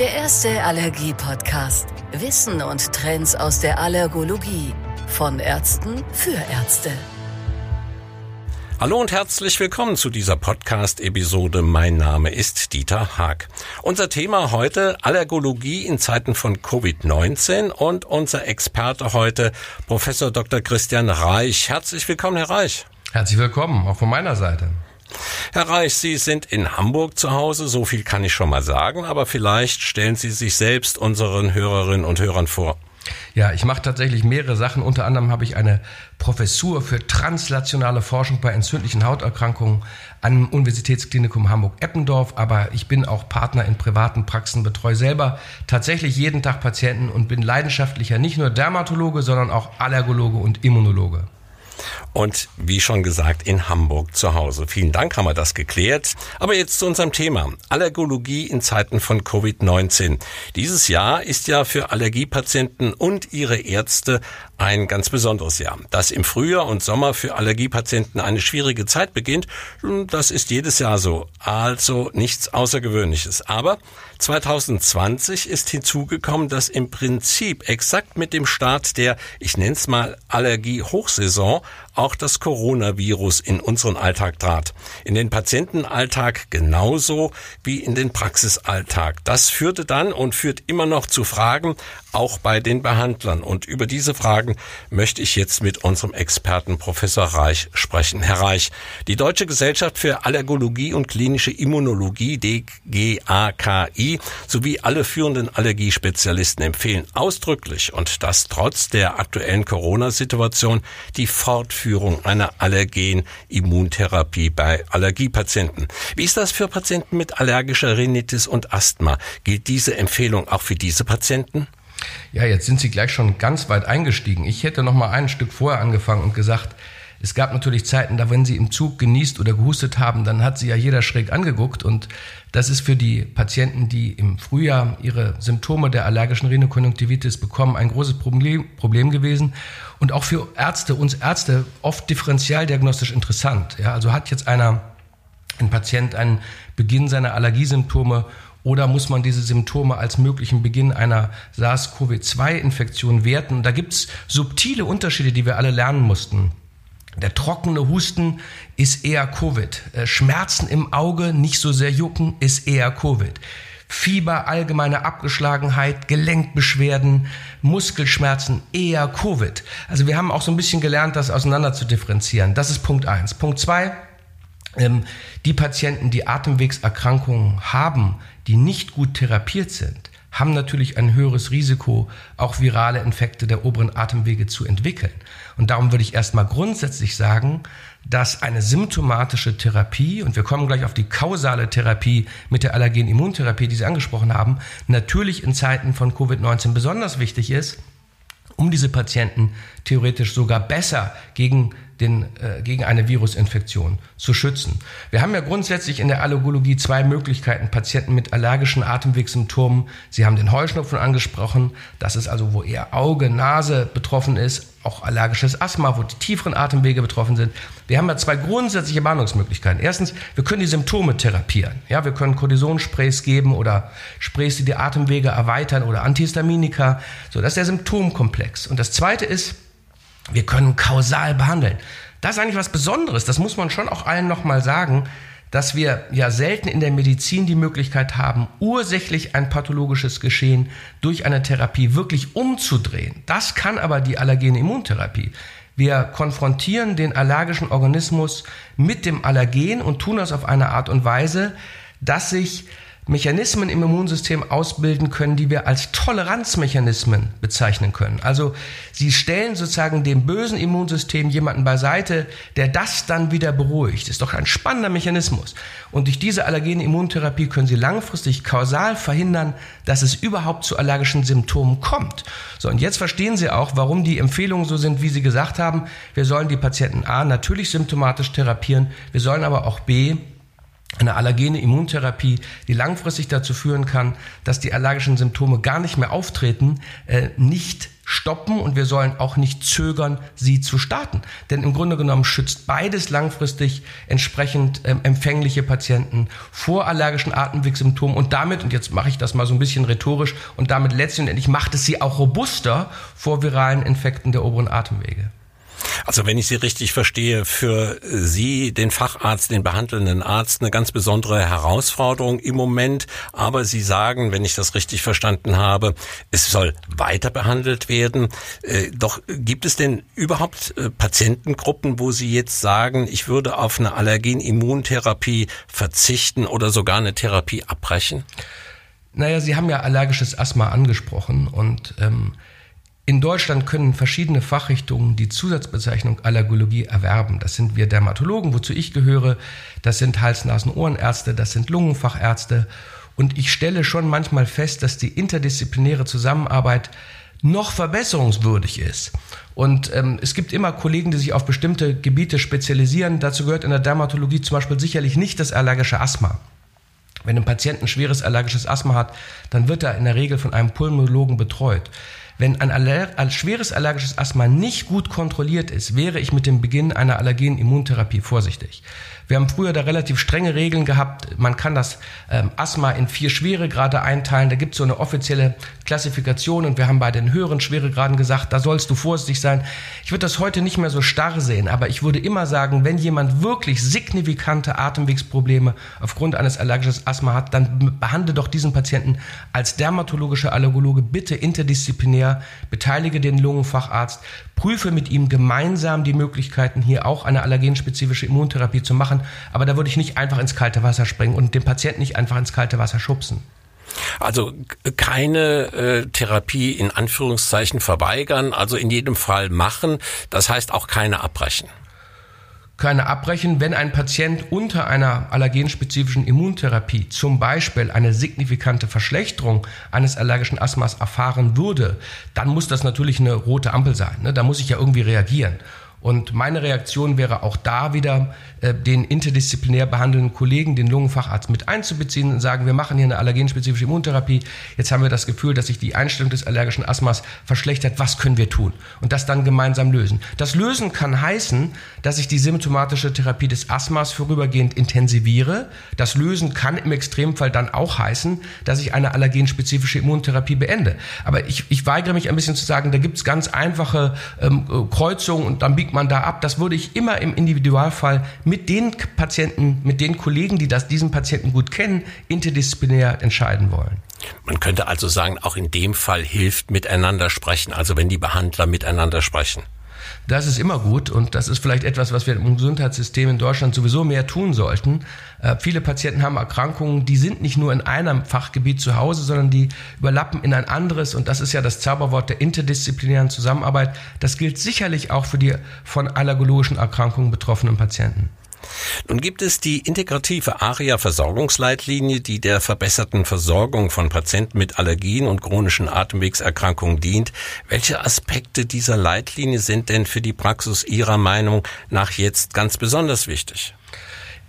Der erste Allergie-Podcast. Wissen und Trends aus der Allergologie. Von Ärzten für Ärzte. Hallo und herzlich willkommen zu dieser Podcast-Episode. Mein Name ist Dieter Haag. Unser Thema heute Allergologie in Zeiten von Covid-19 und unser Experte heute Professor Dr. Christian Reich. Herzlich willkommen, Herr Reich. Herzlich willkommen, auch von meiner Seite. Herr Reich, Sie sind in Hamburg zu Hause, so viel kann ich schon mal sagen, aber vielleicht stellen Sie sich selbst unseren Hörerinnen und Hörern vor. Ja, ich mache tatsächlich mehrere Sachen. Unter anderem habe ich eine Professur für translationale Forschung bei entzündlichen Hauterkrankungen am Universitätsklinikum Hamburg-Eppendorf. Aber ich bin auch Partner in privaten Praxen, betreue selber tatsächlich jeden Tag Patienten und bin leidenschaftlicher nicht nur Dermatologe, sondern auch Allergologe und Immunologe und wie schon gesagt in Hamburg zu Hause. Vielen Dank, haben wir das geklärt. Aber jetzt zu unserem Thema. Allergologie in Zeiten von Covid-19. Dieses Jahr ist ja für Allergiepatienten und ihre Ärzte ein ganz besonderes Jahr. Dass im Frühjahr und Sommer für Allergiepatienten eine schwierige Zeit beginnt, das ist jedes Jahr so. Also nichts Außergewöhnliches. Aber 2020 ist hinzugekommen, dass im Prinzip exakt mit dem Start der, ich nenne es mal Allergie-Hochsaison, auch das Coronavirus in unseren Alltag trat. In den Patientenalltag genauso wie in den Praxisalltag. Das führte dann und führt immer noch zu Fragen, auch bei den Behandlern. Und über diese Fragen möchte ich jetzt mit unserem Experten Professor Reich sprechen. Herr Reich, die Deutsche Gesellschaft für Allergologie und klinische Immunologie, DGAKI, sowie alle führenden Allergiespezialisten empfehlen ausdrücklich und das trotz der aktuellen Corona-Situation die Fortführung einer Allergen-Immuntherapie bei Allergiepatienten. Wie ist das für Patienten mit allergischer Rhinitis und Asthma? Gilt diese Empfehlung auch für diese Patienten? Ja, jetzt sind Sie gleich schon ganz weit eingestiegen. Ich hätte noch mal ein Stück vorher angefangen und gesagt, es gab natürlich Zeiten, da wenn Sie im Zug genießt oder gehustet haben, dann hat Sie ja jeder schräg angeguckt und das ist für die Patienten, die im Frühjahr ihre Symptome der allergischen Rhinokonjunktivitis bekommen, ein großes Problem, gewesen und auch für Ärzte, uns Ärzte, oft differenzialdiagnostisch interessant. Ja, also hat jetzt einer, ein Patient einen Beginn seiner Allergiesymptome oder muss man diese Symptome als möglichen Beginn einer SARS-CoV-2-Infektion werten? Da gibt es subtile Unterschiede, die wir alle lernen mussten. Der trockene Husten ist eher Covid. Äh, Schmerzen im Auge, nicht so sehr jucken, ist eher Covid. Fieber, allgemeine Abgeschlagenheit, Gelenkbeschwerden, Muskelschmerzen, eher Covid. Also wir haben auch so ein bisschen gelernt, das auseinander zu differenzieren. Das ist Punkt eins. Punkt zwei: ähm, die Patienten, die Atemwegserkrankungen haben, die nicht gut therapiert sind, haben natürlich ein höheres Risiko, auch virale Infekte der oberen Atemwege zu entwickeln. Und darum würde ich erstmal grundsätzlich sagen, dass eine symptomatische Therapie, und wir kommen gleich auf die kausale Therapie mit der Allergen-Immuntherapie, die Sie angesprochen haben, natürlich in Zeiten von Covid-19 besonders wichtig ist, um diese Patienten theoretisch sogar besser gegen den, äh, gegen eine Virusinfektion zu schützen. Wir haben ja grundsätzlich in der Allergologie zwei Möglichkeiten, Patienten mit allergischen Atemwegssymptomen. Sie haben den Heuschnupfen angesprochen. Das ist also, wo eher Auge, Nase betroffen ist. Auch allergisches Asthma, wo die tieferen Atemwege betroffen sind. Wir haben ja zwei grundsätzliche Behandlungsmöglichkeiten. Erstens, wir können die Symptome therapieren. Ja, wir können Cortisonsprays geben oder Sprays, die die Atemwege erweitern oder Antihistaminika. So, das ist der Symptomkomplex. Und das zweite ist, wir können kausal behandeln. Das ist eigentlich was Besonderes. Das muss man schon auch allen nochmal sagen, dass wir ja selten in der Medizin die Möglichkeit haben, ursächlich ein pathologisches Geschehen durch eine Therapie wirklich umzudrehen. Das kann aber die allergene Immuntherapie. Wir konfrontieren den allergischen Organismus mit dem Allergen und tun das auf eine Art und Weise, dass sich Mechanismen im Immunsystem ausbilden können, die wir als Toleranzmechanismen bezeichnen können. Also sie stellen sozusagen dem bösen Immunsystem jemanden beiseite, der das dann wieder beruhigt. Ist doch ein spannender Mechanismus. Und durch diese allergene Immuntherapie können sie langfristig kausal verhindern, dass es überhaupt zu allergischen Symptomen kommt. So, und jetzt verstehen Sie auch, warum die Empfehlungen so sind, wie Sie gesagt haben. Wir sollen die Patienten A natürlich symptomatisch therapieren, wir sollen aber auch B eine allergene Immuntherapie, die langfristig dazu führen kann, dass die allergischen Symptome gar nicht mehr auftreten, äh, nicht stoppen und wir sollen auch nicht zögern, sie zu starten. Denn im Grunde genommen schützt beides langfristig entsprechend ähm, empfängliche Patienten vor allergischen Atemwegssymptomen und damit, und jetzt mache ich das mal so ein bisschen rhetorisch, und damit letztendlich macht es sie auch robuster vor viralen Infekten der oberen Atemwege. Also wenn ich Sie richtig verstehe, für Sie, den Facharzt, den behandelnden Arzt, eine ganz besondere Herausforderung im Moment. Aber Sie sagen, wenn ich das richtig verstanden habe, es soll weiter behandelt werden. Äh, doch gibt es denn überhaupt äh, Patientengruppen, wo Sie jetzt sagen, ich würde auf eine Allergenimmuntherapie verzichten oder sogar eine Therapie abbrechen? Naja, Sie haben ja allergisches Asthma angesprochen und ähm, in Deutschland können verschiedene Fachrichtungen die Zusatzbezeichnung Allergologie erwerben. Das sind wir Dermatologen, wozu ich gehöre. Das sind Hals-Nasen-Ohrenärzte, das sind Lungenfachärzte. Und ich stelle schon manchmal fest, dass die interdisziplinäre Zusammenarbeit noch verbesserungswürdig ist. Und ähm, es gibt immer Kollegen, die sich auf bestimmte Gebiete spezialisieren. Dazu gehört in der Dermatologie zum Beispiel sicherlich nicht das allergische Asthma. Wenn ein Patient ein schweres allergisches Asthma hat, dann wird er in der Regel von einem Pulmonologen betreut. Wenn ein, Aller ein schweres allergisches Asthma nicht gut kontrolliert ist, wäre ich mit dem Beginn einer Allergen-Immuntherapie vorsichtig. Wir haben früher da relativ strenge Regeln gehabt. Man kann das ähm, Asthma in vier Schweregrade einteilen. Da gibt es so eine offizielle Klassifikation und wir haben bei den höheren Schweregraden gesagt, da sollst du vorsichtig sein. Ich würde das heute nicht mehr so starr sehen, aber ich würde immer sagen, wenn jemand wirklich signifikante Atemwegsprobleme aufgrund eines allergischen Asthma hat, dann behandle doch diesen Patienten als dermatologischer Allergologe bitte interdisziplinär, beteilige den Lungenfacharzt, prüfe mit ihm gemeinsam die Möglichkeiten, hier auch eine allergenspezifische Immuntherapie zu machen. Aber da würde ich nicht einfach ins kalte Wasser springen und den Patienten nicht einfach ins kalte Wasser schubsen. Also keine äh, Therapie in Anführungszeichen verweigern, also in jedem Fall machen. Das heißt auch keine abbrechen keine abbrechen, wenn ein Patient unter einer allergenspezifischen Immuntherapie zum Beispiel eine signifikante Verschlechterung eines allergischen Asthmas erfahren würde, dann muss das natürlich eine rote Ampel sein. Ne? Da muss ich ja irgendwie reagieren. Und meine Reaktion wäre auch da wieder, äh, den interdisziplinär behandelnden Kollegen, den Lungenfacharzt mit einzubeziehen und sagen, wir machen hier eine allergenspezifische Immuntherapie. Jetzt haben wir das Gefühl, dass sich die Einstellung des allergischen Asthmas verschlechtert. Was können wir tun? Und das dann gemeinsam lösen. Das Lösen kann heißen, dass ich die symptomatische Therapie des Asthmas vorübergehend intensiviere. Das Lösen kann im Extremfall dann auch heißen, dass ich eine allergenspezifische Immuntherapie beende. Aber ich, ich weigere mich ein bisschen zu sagen, da gibt es ganz einfache ähm, Kreuzungen und dann biegt man da ab? Das würde ich immer im Individualfall mit den Patienten, mit den Kollegen, die das, diesen Patienten gut kennen, interdisziplinär entscheiden wollen. Man könnte also sagen, auch in dem Fall hilft miteinander sprechen, also wenn die Behandler miteinander sprechen. Das ist immer gut und das ist vielleicht etwas, was wir im Gesundheitssystem in Deutschland sowieso mehr tun sollten. Äh, viele Patienten haben Erkrankungen, die sind nicht nur in einem Fachgebiet zu Hause, sondern die überlappen in ein anderes und das ist ja das Zauberwort der interdisziplinären Zusammenarbeit. Das gilt sicherlich auch für die von allergologischen Erkrankungen betroffenen Patienten. Nun gibt es die integrative ARIA-Versorgungsleitlinie, die der verbesserten Versorgung von Patienten mit Allergien und chronischen Atemwegserkrankungen dient. Welche Aspekte dieser Leitlinie sind denn für die Praxis Ihrer Meinung nach jetzt ganz besonders wichtig?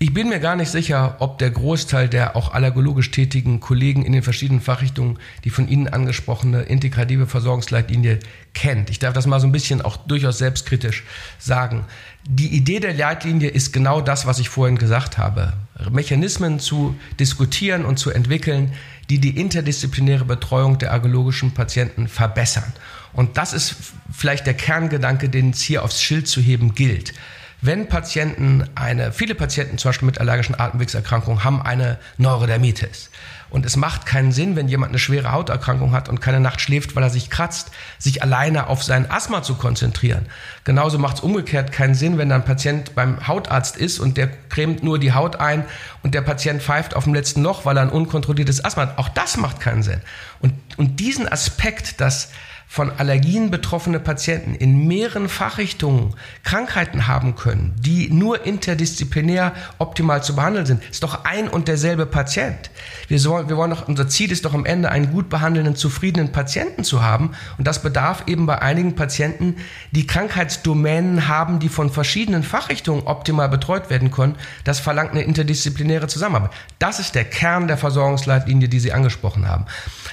Ich bin mir gar nicht sicher, ob der Großteil der auch allergologisch tätigen Kollegen in den verschiedenen Fachrichtungen die von Ihnen angesprochene integrative Versorgungsleitlinie kennt. Ich darf das mal so ein bisschen auch durchaus selbstkritisch sagen. Die Idee der Leitlinie ist genau das, was ich vorhin gesagt habe. Mechanismen zu diskutieren und zu entwickeln, die die interdisziplinäre Betreuung der allergologischen Patienten verbessern. Und das ist vielleicht der Kerngedanke, den es hier aufs Schild zu heben gilt. Wenn Patienten eine, viele Patienten zum Beispiel mit allergischen Atemwegserkrankungen haben eine Neurodermitis. Und es macht keinen Sinn, wenn jemand eine schwere Hauterkrankung hat und keine Nacht schläft, weil er sich kratzt, sich alleine auf sein Asthma zu konzentrieren. Genauso macht es umgekehrt keinen Sinn, wenn ein Patient beim Hautarzt ist und der cremt nur die Haut ein und der Patient pfeift auf dem letzten Loch, weil er ein unkontrolliertes Asthma hat. Auch das macht keinen Sinn. Und, und diesen Aspekt, dass von Allergien betroffene Patienten in mehreren Fachrichtungen Krankheiten haben können, die nur interdisziplinär optimal zu behandeln sind, ist doch ein und derselbe Patient. Wir, sollen, wir wollen doch, unser Ziel ist doch am Ende einen gut behandelnden, zufriedenen Patienten zu haben. Und das bedarf eben bei einigen Patienten, die Krankheitsdomänen haben, die von verschiedenen Fachrichtungen optimal betreut werden können. Das verlangt eine interdisziplinäre Zusammenarbeit. Das ist der Kern der Versorgungsleitlinie, die Sie angesprochen haben.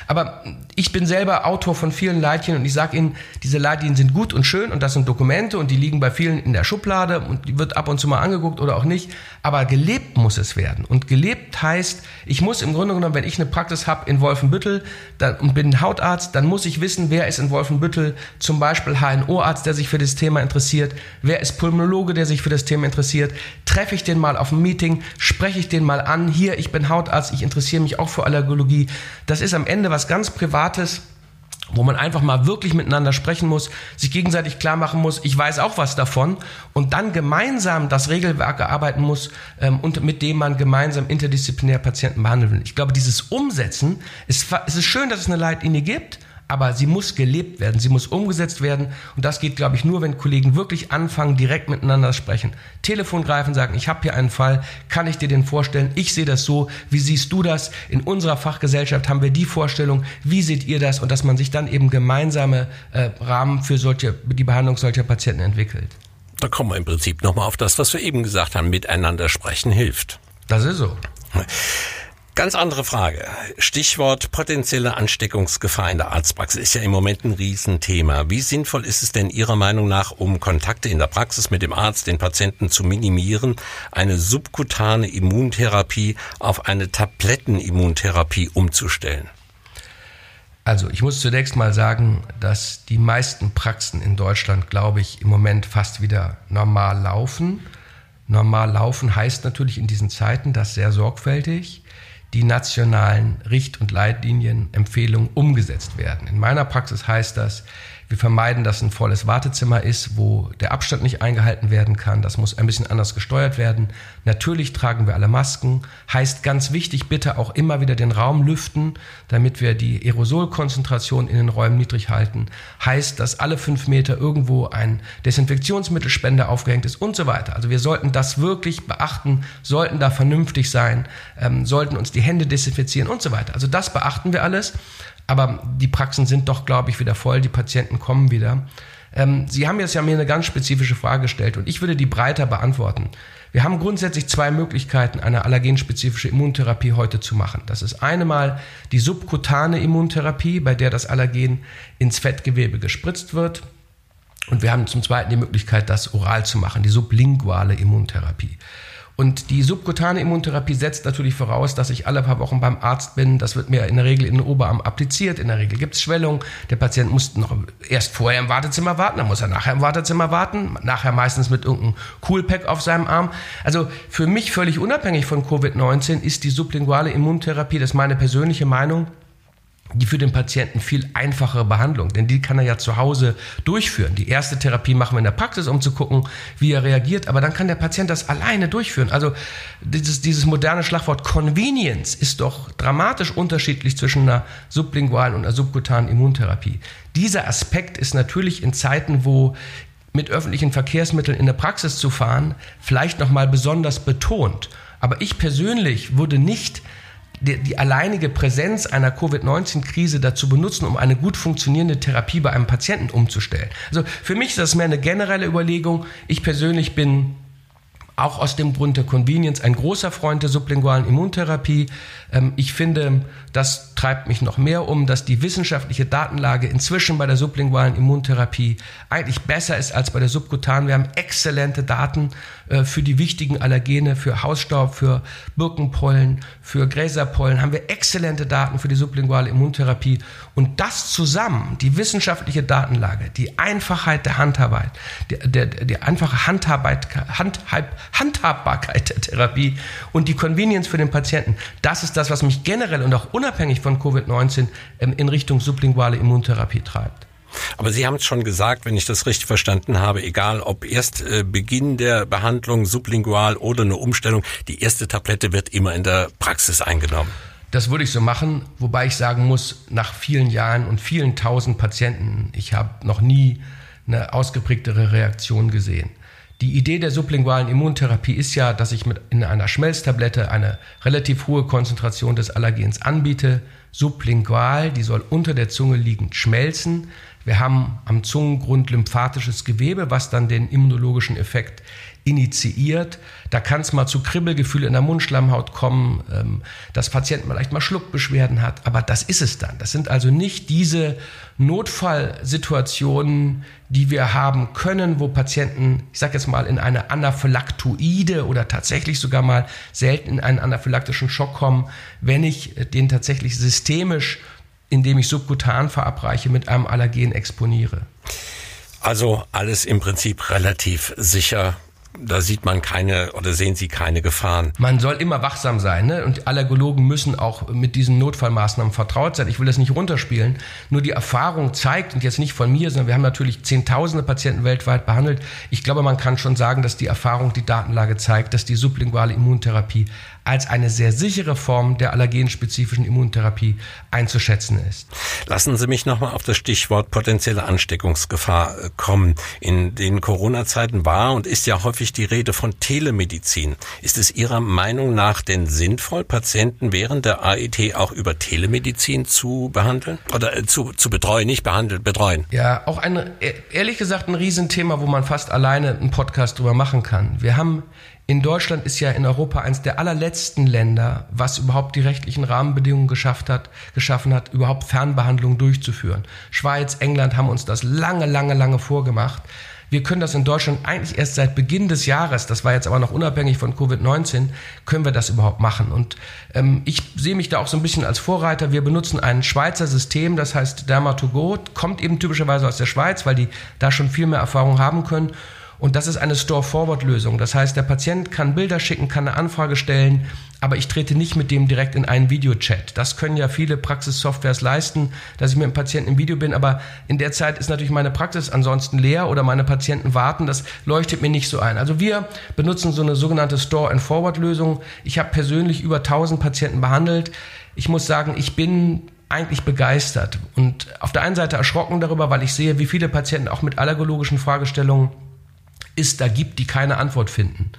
Aber ich bin selber Autor von vielen Leitlinien, Leitlinien und ich sage Ihnen, diese Leitlinien sind gut und schön und das sind Dokumente und die liegen bei vielen in der Schublade und die wird ab und zu mal angeguckt oder auch nicht, aber gelebt muss es werden. Und gelebt heißt, ich muss im Grunde genommen, wenn ich eine Praxis habe in Wolfenbüttel dann, und bin Hautarzt, dann muss ich wissen, wer ist in Wolfenbüttel zum Beispiel HNO-Arzt, der sich für das Thema interessiert, wer ist Pulmonologe, der sich für das Thema interessiert, treffe ich den mal auf einem Meeting, spreche ich den mal an, hier, ich bin Hautarzt, ich interessiere mich auch für Allergologie. Das ist am Ende was ganz Privates wo man einfach mal wirklich miteinander sprechen muss, sich gegenseitig klar machen muss, ich weiß auch was davon und dann gemeinsam das Regelwerk erarbeiten muss ähm, und mit dem man gemeinsam interdisziplinär Patienten behandeln will. Ich glaube, dieses Umsetzen, ist, es ist schön, dass es eine Leitlinie gibt, aber sie muss gelebt werden, sie muss umgesetzt werden und das geht, glaube ich, nur, wenn Kollegen wirklich anfangen, direkt miteinander sprechen. Telefon greifen, sagen, ich habe hier einen Fall, kann ich dir den vorstellen? Ich sehe das so, wie siehst du das? In unserer Fachgesellschaft haben wir die Vorstellung, wie seht ihr das? Und dass man sich dann eben gemeinsame äh, Rahmen für solche, die Behandlung solcher Patienten entwickelt. Da kommen wir im Prinzip nochmal auf das, was wir eben gesagt haben, miteinander sprechen hilft. Das ist so. Ganz andere Frage. Stichwort potenzielle Ansteckungsgefahr in der Arztpraxis ist ja im Moment ein Riesenthema. Wie sinnvoll ist es denn Ihrer Meinung nach, um Kontakte in der Praxis mit dem Arzt, den Patienten zu minimieren, eine subkutane Immuntherapie auf eine Tablettenimmuntherapie umzustellen? Also ich muss zunächst mal sagen, dass die meisten Praxen in Deutschland, glaube ich, im Moment fast wieder normal laufen. Normal laufen heißt natürlich in diesen Zeiten, dass sehr sorgfältig die nationalen Richt- und Leitlinien, Empfehlungen umgesetzt werden. In meiner Praxis heißt das, wir vermeiden, dass ein volles Wartezimmer ist, wo der Abstand nicht eingehalten werden kann. Das muss ein bisschen anders gesteuert werden. Natürlich tragen wir alle Masken. Heißt ganz wichtig, bitte auch immer wieder den Raum lüften, damit wir die Aerosolkonzentration in den Räumen niedrig halten. Heißt, dass alle fünf Meter irgendwo ein Desinfektionsmittelspender aufgehängt ist und so weiter. Also wir sollten das wirklich beachten, sollten da vernünftig sein, ähm, sollten uns die Hände desinfizieren und so weiter. Also das beachten wir alles. Aber die Praxen sind doch, glaube ich, wieder voll. Die Patienten kommen wieder. Ähm, Sie haben jetzt ja mir eine ganz spezifische Frage gestellt und ich würde die breiter beantworten. Wir haben grundsätzlich zwei Möglichkeiten, eine allergenspezifische Immuntherapie heute zu machen. Das ist einmal die subkutane Immuntherapie, bei der das Allergen ins Fettgewebe gespritzt wird. Und wir haben zum Zweiten die Möglichkeit, das oral zu machen, die sublinguale Immuntherapie. Und die subkutane Immuntherapie setzt natürlich voraus, dass ich alle paar Wochen beim Arzt bin. Das wird mir in der Regel in den Oberarm appliziert. In der Regel gibt es Schwellung. Der Patient muss noch erst vorher im Wartezimmer warten, dann muss er nachher im Wartezimmer warten. Nachher meistens mit irgendeinem Coolpack auf seinem Arm. Also für mich völlig unabhängig von Covid-19 ist die sublinguale Immuntherapie, das ist meine persönliche Meinung, die für den Patienten viel einfachere Behandlung, denn die kann er ja zu Hause durchführen. Die erste Therapie machen wir in der Praxis, um zu gucken, wie er reagiert, aber dann kann der Patient das alleine durchführen. Also dieses, dieses moderne Schlagwort Convenience ist doch dramatisch unterschiedlich zwischen einer sublingualen und einer subkutanen Immuntherapie. Dieser Aspekt ist natürlich in Zeiten, wo mit öffentlichen Verkehrsmitteln in der Praxis zu fahren, vielleicht nochmal besonders betont. Aber ich persönlich würde nicht die, die alleinige Präsenz einer Covid-19-Krise dazu benutzen, um eine gut funktionierende Therapie bei einem Patienten umzustellen. Also für mich ist das mehr eine generelle Überlegung. Ich persönlich bin auch aus dem Grund der Convenience ein großer Freund der sublingualen Immuntherapie. Ähm, ich finde, das treibt mich noch mehr um, dass die wissenschaftliche Datenlage inzwischen bei der sublingualen Immuntherapie eigentlich besser ist als bei der subkutanen. Wir haben exzellente Daten äh, für die wichtigen Allergene, für Hausstaub, für Birkenpollen, für Gräserpollen, haben wir exzellente Daten für die sublinguale Immuntherapie. Und das zusammen, die wissenschaftliche Datenlage, die Einfachheit der Handarbeit, die, der, die einfache Handarbeit, Handhab, Handhabbarkeit der Therapie und die Convenience für den Patienten, das ist das, was mich generell und auch unabhängig von Covid-19 ähm, in Richtung sublinguale Immuntherapie treibt. Aber Sie haben es schon gesagt, wenn ich das richtig verstanden habe, egal ob erst äh, Beginn der Behandlung sublingual oder eine Umstellung, die erste Tablette wird immer in der Praxis eingenommen. Das würde ich so machen, wobei ich sagen muss, nach vielen Jahren und vielen tausend Patienten, ich habe noch nie eine ausgeprägtere Reaktion gesehen. Die Idee der sublingualen Immuntherapie ist ja, dass ich mit in einer Schmelztablette eine relativ hohe Konzentration des Allergens anbiete. Sublingual, die soll unter der Zunge liegend schmelzen. Wir haben am Zungengrund lymphatisches Gewebe, was dann den immunologischen Effekt initiiert. Da kann es mal zu Kribbelgefühle in der Mundschleimhaut kommen, ähm, dass Patienten vielleicht mal Schluckbeschwerden hat, aber das ist es dann. Das sind also nicht diese Notfallsituationen, die wir haben können, wo Patienten, ich sage jetzt mal, in eine Anaphylaktoide oder tatsächlich sogar mal selten in einen anaphylaktischen Schock kommen, wenn ich den tatsächlich systemisch, indem ich subkutan verabreiche, mit einem Allergen exponiere. Also alles im Prinzip relativ sicher da sieht man keine oder sehen Sie keine Gefahren. Man soll immer wachsam sein, ne? Und Allergologen müssen auch mit diesen Notfallmaßnahmen vertraut sein. Ich will das nicht runterspielen. Nur die Erfahrung zeigt, und jetzt nicht von mir, sondern wir haben natürlich Zehntausende Patienten weltweit behandelt. Ich glaube, man kann schon sagen, dass die Erfahrung, die Datenlage zeigt, dass die sublinguale Immuntherapie als eine sehr sichere Form der allergenspezifischen Immuntherapie einzuschätzen ist. Lassen Sie mich nochmal auf das Stichwort potenzielle Ansteckungsgefahr äh, kommen. In den Corona-Zeiten war und ist ja häufig die Rede von Telemedizin. Ist es Ihrer Meinung nach denn sinnvoll, Patienten während der AET auch über Telemedizin zu behandeln? Oder äh, zu, zu betreuen, nicht behandeln, betreuen? Ja, auch ein, e-, ehrlich gesagt, ein Riesenthema, wo man fast alleine einen Podcast drüber machen kann. Wir haben in Deutschland ist ja in Europa eines der allerletzten Länder, was überhaupt die rechtlichen Rahmenbedingungen geschafft hat, geschaffen hat, überhaupt Fernbehandlungen durchzuführen. Schweiz, England haben uns das lange, lange, lange vorgemacht. Wir können das in Deutschland eigentlich erst seit Beginn des Jahres, das war jetzt aber noch unabhängig von Covid-19, können wir das überhaupt machen. Und ähm, ich sehe mich da auch so ein bisschen als Vorreiter. Wir benutzen ein Schweizer System, das heißt Derma2Go, kommt eben typischerweise aus der Schweiz, weil die da schon viel mehr Erfahrung haben können. Und das ist eine Store-Forward-Lösung. Das heißt, der Patient kann Bilder schicken, kann eine Anfrage stellen, aber ich trete nicht mit dem direkt in einen Videochat. Das können ja viele Praxissoftwares leisten, dass ich mit dem Patienten im Video bin, aber in der Zeit ist natürlich meine Praxis ansonsten leer oder meine Patienten warten. Das leuchtet mir nicht so ein. Also wir benutzen so eine sogenannte Store-and-Forward-Lösung. Ich habe persönlich über 1000 Patienten behandelt. Ich muss sagen, ich bin eigentlich begeistert und auf der einen Seite erschrocken darüber, weil ich sehe, wie viele Patienten auch mit allergologischen Fragestellungen es da gibt, die keine Antwort finden.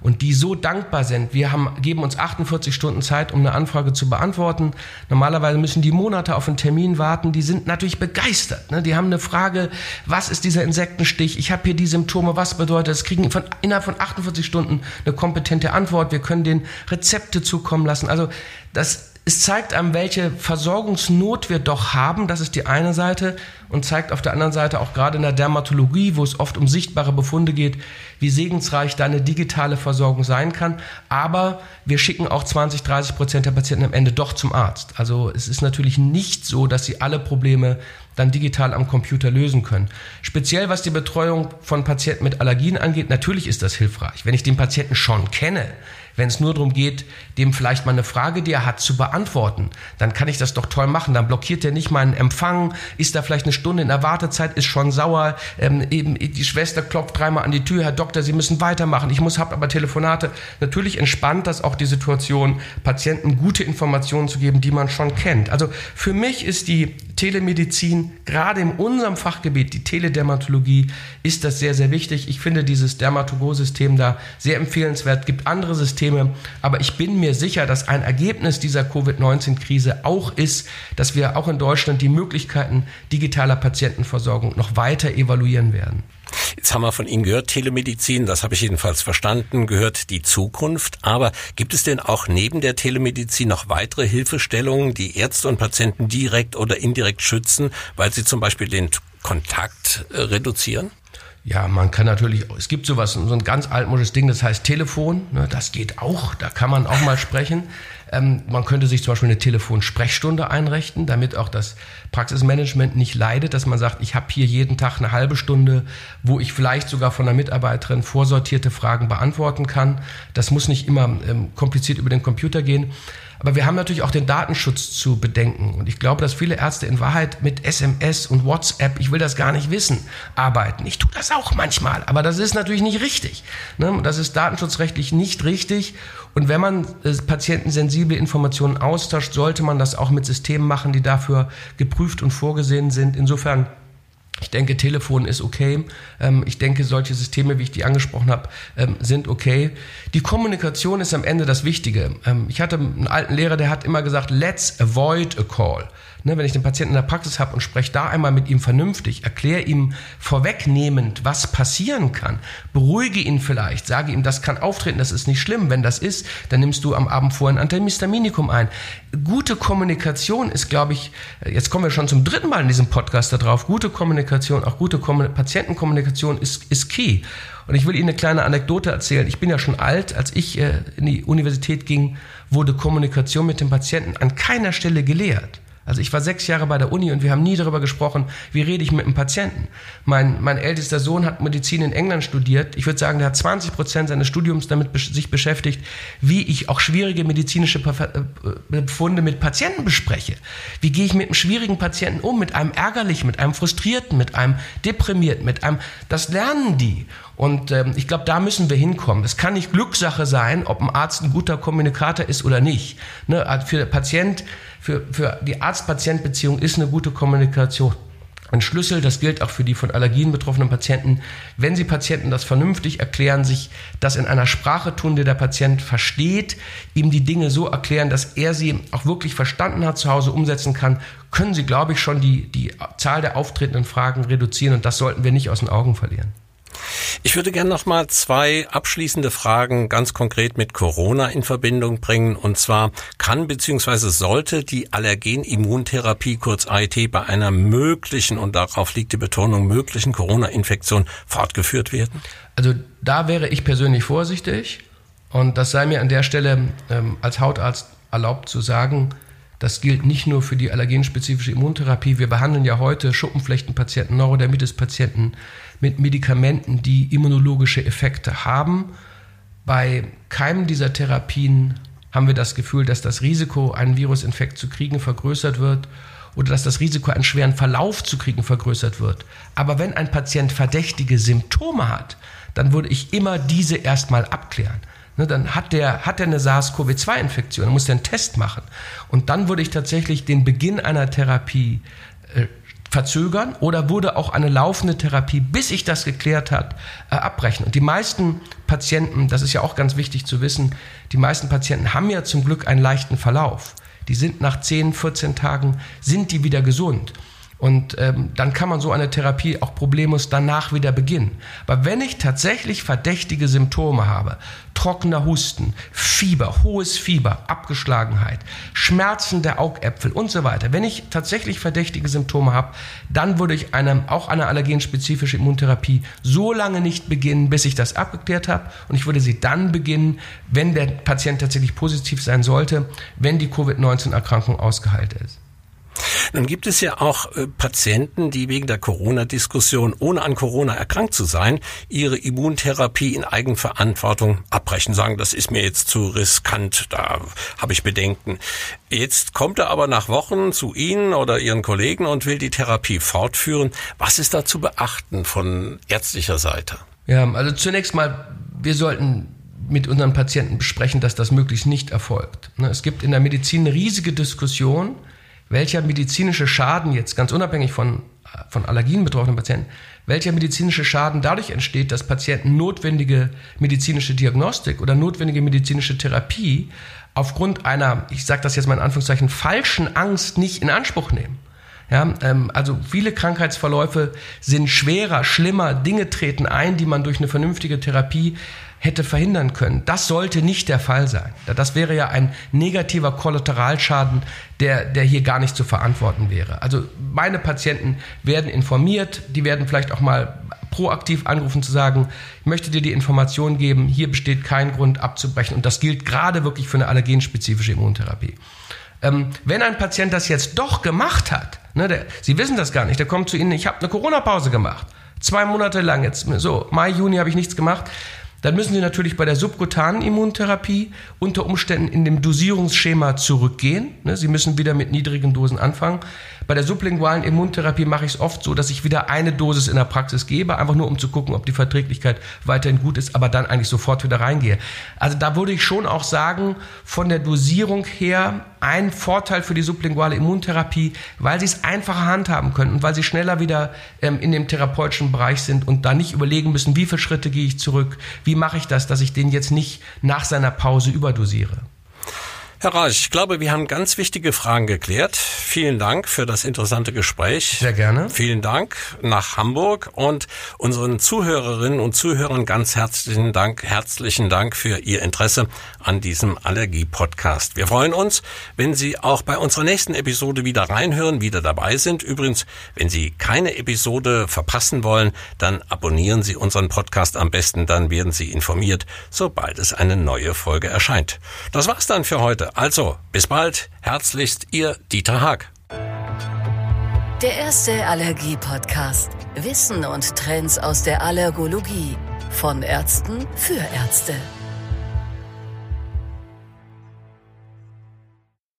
Und die so dankbar sind. Wir haben, geben uns 48 Stunden Zeit, um eine Anfrage zu beantworten. Normalerweise müssen die Monate auf einen Termin warten. Die sind natürlich begeistert. Ne? Die haben eine Frage, was ist dieser Insektenstich? Ich habe hier die Symptome, was bedeutet das? Kriegen von, innerhalb von 48 Stunden eine kompetente Antwort. Wir können den Rezepte zukommen lassen. Also das es zeigt einem, welche Versorgungsnot wir doch haben. Das ist die eine Seite und zeigt auf der anderen Seite auch gerade in der Dermatologie, wo es oft um sichtbare Befunde geht, wie segensreich da eine digitale Versorgung sein kann. Aber wir schicken auch 20, 30 Prozent der Patienten am Ende doch zum Arzt. Also es ist natürlich nicht so, dass sie alle Probleme dann digital am Computer lösen können. Speziell was die Betreuung von Patienten mit Allergien angeht, natürlich ist das hilfreich. Wenn ich den Patienten schon kenne, wenn es nur darum geht, dem vielleicht mal eine Frage, die er hat, zu beantworten, dann kann ich das doch toll machen. Dann blockiert er nicht meinen Empfang, ist da vielleicht eine Stunde in der Wartezeit, ist schon sauer. Ähm, eben die Schwester klopft dreimal an die Tür, Herr Doktor, Sie müssen weitermachen. Ich muss, hab aber Telefonate. Natürlich entspannt das auch die Situation, Patienten gute Informationen zu geben, die man schon kennt. Also für mich ist die Telemedizin, gerade in unserem Fachgebiet, die Teledermatologie, ist das sehr, sehr wichtig. Ich finde dieses Dermatogo-System da sehr empfehlenswert. Gibt andere Systeme, aber ich bin mir sicher, dass ein Ergebnis dieser Covid-19-Krise auch ist, dass wir auch in Deutschland die Möglichkeiten digitaler Patientenversorgung noch weiter evaluieren werden. Jetzt haben wir von Ihnen gehört, Telemedizin, das habe ich jedenfalls verstanden, gehört die Zukunft. Aber gibt es denn auch neben der Telemedizin noch weitere Hilfestellungen, die Ärzte und Patienten direkt oder indirekt schützen, weil sie zum Beispiel den Kontakt äh, reduzieren? Ja, man kann natürlich, es gibt sowas, so ein ganz altmodisches Ding, das heißt Telefon, ne, das geht auch, da kann man auch mal sprechen. Ähm, man könnte sich zum Beispiel eine Telefonsprechstunde einrichten, damit auch das Praxismanagement nicht leidet, dass man sagt, ich habe hier jeden Tag eine halbe Stunde, wo ich vielleicht sogar von einer Mitarbeiterin vorsortierte Fragen beantworten kann. Das muss nicht immer ähm, kompliziert über den Computer gehen. Aber wir haben natürlich auch den Datenschutz zu bedenken. Und ich glaube, dass viele Ärzte in Wahrheit mit SMS und WhatsApp, ich will das gar nicht wissen, arbeiten. Ich tue das auch manchmal, aber das ist natürlich nicht richtig. Ne? Das ist datenschutzrechtlich nicht richtig. Und wenn man äh, patientensensible Informationen austauscht, sollte man das auch mit Systemen machen, die dafür geprüft und vorgesehen sind. Insofern Ich denke, Telefon ist okay. Ähm, ich denke, solche Systeme, wie ich die angesprochen habe, ähm, sind okay. Die Kommunikation ist am Ende das Wichtige. Ähm, ich hatte einen alten Lehrer, der hat immer gesagt, let's avoid a call. Ne, wenn ich den Patienten in der Praxis habe und spreche da einmal mit ihm vernünftig, erkläre ihm vorwegnehmend, was passieren kann, beruhige ihn vielleicht, sage ihm, das kann auftreten, das ist nicht schlimm. Wenn das ist, dann nimmst du am Abend vorher ein Antihistaminikum ein. Gute Kommunikation ist, glaube ich, jetzt kommen wir schon zum dritten Mal in diesem Podcast darauf, gute Kommunikation, auch gute Patientenkommunikation ist, ist key. Und ich will Ihnen eine kleine Anekdote erzählen. Ich bin ja schon alt. Als ich äh, in die Universität ging, wurde Kommunikation mit dem Patienten an keiner Stelle gelehrt. Also ich war sechs Jahre bei der Uni und wir haben nie darüber gesprochen, wie rede ich mit einem Patienten. Mein, mein ältester Sohn hat Medizin in England studiert. Ich würde sagen, der hat 20 Prozent seines Studiums damit sich beschäftigt, wie ich auch schwierige medizinische äh, Befunde mit Patienten bespreche. Wie gehe ich mit einem schwierigen Patienten um, mit einem ärgerlichen, mit einem frustrierten, mit einem deprimierten, mit einem, das lernen die. Und ähm, ich glaube, da müssen wir hinkommen. Es kann nicht Glückssache sein, ob ein Arzt ein guter Kommunikator ist oder nicht. Ne? Also für Patient, für, für die Arzt-Patient-Beziehung ist eine gute Kommunikation ein Schlüssel. Das gilt auch für die von Allergien betroffenen Patienten. Wenn Sie Patienten das vernünftig erklären, sich das in einer Sprache tun, die der Patient versteht, ihm die Dinge so erklären, dass er sie auch wirklich verstanden hat, zu Hause umsetzen kann, können Sie, glaube ich, schon die, die Zahl der auftretenden Fragen reduzieren. Und das sollten wir nicht aus den Augen verlieren. Ich würde gerne noch mal zwei abschließende Fragen ganz konkret mit Corona in Verbindung bringen. Und zwar kann bzw. sollte die Allergenimmuntherapie, kurz AIT, bei einer möglichen, und darauf liegt die Betonung, möglichen Corona-Infektion fortgeführt werden? Also da wäre ich persönlich vorsichtig. Und das sei mir an der Stelle ähm, als Hautarzt erlaubt zu sagen, das gilt nicht nur für die allergenspezifische Immuntherapie. Wir behandeln ja heute Schuppenflechtenpatienten, Neurodermitis-Patienten, mit Medikamenten, die immunologische Effekte haben. Bei keinem dieser Therapien haben wir das Gefühl, dass das Risiko, einen Virusinfekt zu kriegen, vergrößert wird oder dass das Risiko, einen schweren Verlauf zu kriegen, vergrößert wird. Aber wenn ein Patient verdächtige Symptome hat, dann würde ich immer diese erstmal abklären. Ne, dann hat der, hat der eine SARS-CoV-2-Infektion, dann muss der einen Test machen. Und dann würde ich tatsächlich den Beginn einer Therapie äh, verzögern oder wurde auch eine laufende Therapie, bis sich das geklärt hat, äh, abbrechen. Und die meisten Patienten, das ist ja auch ganz wichtig zu wissen, die meisten Patienten haben ja zum Glück einen leichten Verlauf. Die sind nach 10, 14 Tagen, sind die wieder gesund. Und ähm, dann kann man so eine Therapie auch problemlos danach wieder beginnen. Aber wenn ich tatsächlich verdächtige Symptome habe, trockener Husten, Fieber, hohes Fieber, Abgeschlagenheit, Schmerzen der Augäpfel und so weiter, wenn ich tatsächlich verdächtige Symptome habe, dann würde ich eine, auch eine allergenspezifische Immuntherapie so lange nicht beginnen, bis ich das abgeklärt habe. Und ich würde sie dann beginnen, wenn der Patient tatsächlich positiv sein sollte, wenn die Covid-19-Erkrankung ausgeheilt ist. Nun gibt es ja auch äh, Patienten, die wegen der Corona-Diskussion, ohne an Corona erkrankt zu sein, ihre Immuntherapie in Eigenverantwortung abbrechen, sagen, das ist mir jetzt zu riskant, da habe ich Bedenken. Jetzt kommt er aber nach Wochen zu Ihnen oder Ihren Kollegen und will die Therapie fortführen. Was ist da zu beachten von ärztlicher Seite? Ja, also zunächst mal, wir sollten mit unseren Patienten besprechen, dass das möglichst nicht erfolgt. Ne, es gibt in der Medizin eine riesige Diskussion, welcher medizinische Schaden jetzt, ganz unabhängig von, von Allergien betroffenen Patienten, welcher medizinische Schaden dadurch entsteht, dass Patienten notwendige medizinische Diagnostik oder notwendige medizinische Therapie aufgrund einer, ich sage das jetzt mal in Anführungszeichen, falschen Angst nicht in Anspruch nehmen. Ja, ähm, also viele Krankheitsverläufe sind schwerer, schlimmer, Dinge treten ein, die man durch eine vernünftige Therapie hätte verhindern können. Das sollte nicht der Fall sein. Das wäre ja ein negativer Kollateralschaden, der, der hier gar nicht zu verantworten wäre. Also meine Patienten werden informiert, die werden vielleicht auch mal proaktiv anrufen zu sagen, ich möchte dir die Information geben, hier besteht kein Grund abzubrechen und das gilt gerade wirklich für eine allergenspezifische Immuntherapie. Ähm, wenn ein Patient das jetzt doch gemacht hat, ne, der, Sie wissen das gar nicht, der kommt zu Ihnen, ich habe eine Corona-Pause gemacht, zwei Monate lang jetzt, so Mai, Juni habe ich nichts gemacht, dann müssen Sie natürlich bei der subkutanen Immuntherapie unter Umständen in dem Dosierungsschema zurückgehen. Ne, Sie müssen wieder mit niedrigen Dosen anfangen. Bei der sublingualen Immuntherapie mache ich es oft so, dass ich wieder eine Dosis in der Praxis gebe, einfach nur um zu gucken, ob die Verträglichkeit weiterhin gut ist, aber dann eigentlich sofort wieder reingehe. Also da würde ich schon auch sagen, von der Dosierung her ein Vorteil für die sublinguale Immuntherapie, weil sie es einfacher handhaben können und weil sie schneller wieder ähm, in dem therapeutischen Bereich sind und da nicht überlegen müssen, wie viele Schritte gehe ich zurück, wie mache ich das, dass ich den jetzt nicht nach seiner Pause überdosiere. Herr Reich, ich glaube, wir haben ganz wichtige Fragen geklärt. Vielen Dank für das interessante Gespräch. Sehr gerne. Vielen Dank nach Hamburg und unseren Zuhörerinnen und Zuhörern ganz herzlichen Dank, herzlichen Dank für Ihr Interesse an diesem Allergie-Podcast. Wir freuen uns, wenn Sie auch bei unserer nächsten Episode wieder reinhören, wieder dabei sind. Übrigens, wenn Sie keine Episode verpassen wollen, dann abonnieren Sie unseren Podcast am besten, dann werden Sie informiert, sobald es eine neue Folge erscheint. Das war's dann für heute. Also, bis bald. Herzlichst, Ihr Dieter Haag. Der erste Allergie-Podcast. Wissen und Trends aus der Allergologie. Von Ärzten für Ärzte.